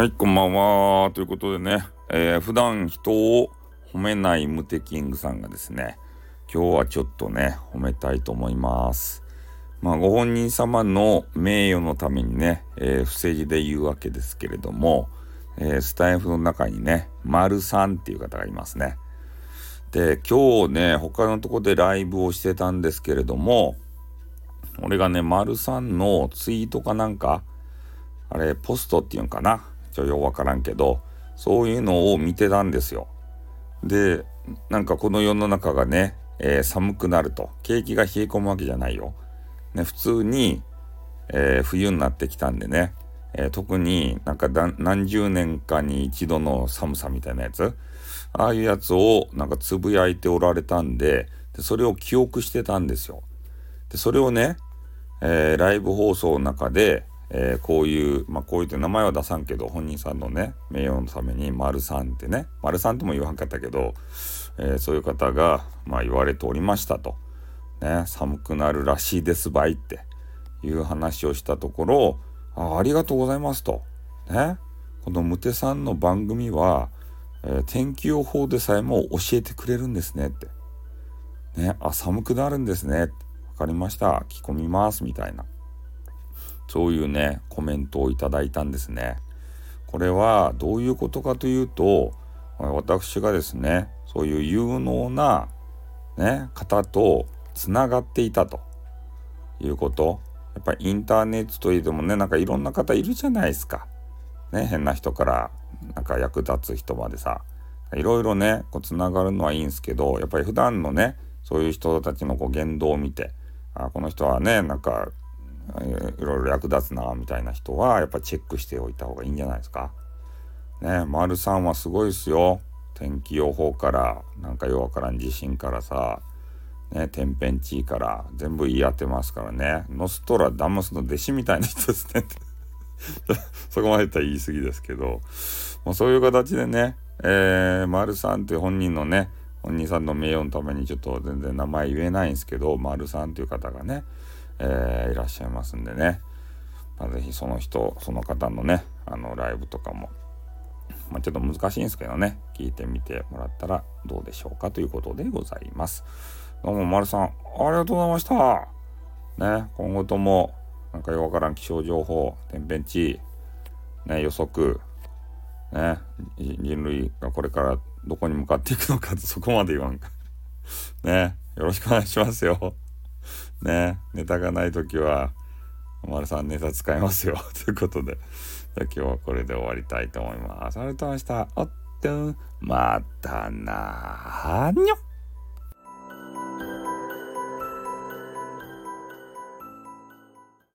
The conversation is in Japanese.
はい、こんばんは。ということでね、えー、普段人を褒めないムテキングさんがですね、今日はちょっとね、褒めたいと思います。まあ、ご本人様の名誉のためにね、えー、不正字で言うわけですけれども、えー、スタイフの中にね、丸さんっていう方がいますね。で、今日ね、他のとこでライブをしてたんですけれども、俺がね、丸さんのツイートかなんか、あれ、ポストっていうんかな。ちょようわからんけど、そういうのを見てたんですよ。で、なんかこの世の中がね、えー、寒くなると。景気が冷え込むわけじゃないよ。ね、普通に、えー、冬になってきたんでね、えー、特になんか何十年かに一度の寒さみたいなやつ、ああいうやつをなんかつぶやいておられたんで、でそれを記憶してたんですよ。で、それをね、えー、ライブ放送の中で、えー、こういう、まあ、こういうって名前は出さんけど、本人さんのね、名誉のために、丸さんってね、丸さんとも言わんかったけど、えー、そういう方が、まあ、言われておりましたと。ね、寒くなるらしいですばいっていう話をしたところ、あありがとうございますと。ね、このムテさんの番組は、えー、天気予報でさえも教えてくれるんですねって。ね、あ、寒くなるんですねって。わかりました。着込みます。みたいな。そういうね、コメントをいただいたんですね。これはどういうことかというと、私がですね、そういう有能な、ね、方とつながっていたということ。やっぱりインターネットといってもね、なんかいろんな方いるじゃないですか。ね、変な人からなんか役立つ人までさ。いろいろね、こうつながるのはいいんですけど、やっぱり普段のね、そういう人たちのこう言動を見て、あこの人はね、なんかいろいろ役立つなみたいな人はやっぱチェックしておいた方がいいんじゃないですか。ね丸さんはすごいですよ。天気予報からなんかようわからん地震からさ、ね、天変地異から全部言い当てますからね。ノストラダムスの弟子みたいな人ですね。そこまで言ったら言い過ぎですけど、もうそういう形でね、えー、丸さんって本人のね、本人さんの名誉のためにちょっと全然名前言えないんですけど、丸さんという方がね、えー、いらっしゃいますんでね、まあ、ぜひその人その方のねあのライブとかも、まあ、ちょっと難しいんですけどね聞いてみてもらったらどうでしょうかということでございます。どうも丸さんありがとうございました。ね今後ともなんかよくわからん気象情報天変地異ね予測ね人類がこれからどこに向かっていくのかそこまで言わんか。ねよろしくお願いしますよ。ね、ネタがない時は、おまるさんネタ使いますよ。ということで、今日はこれで終わりたいと思います。ありがとうございました。おっと、またなーにょ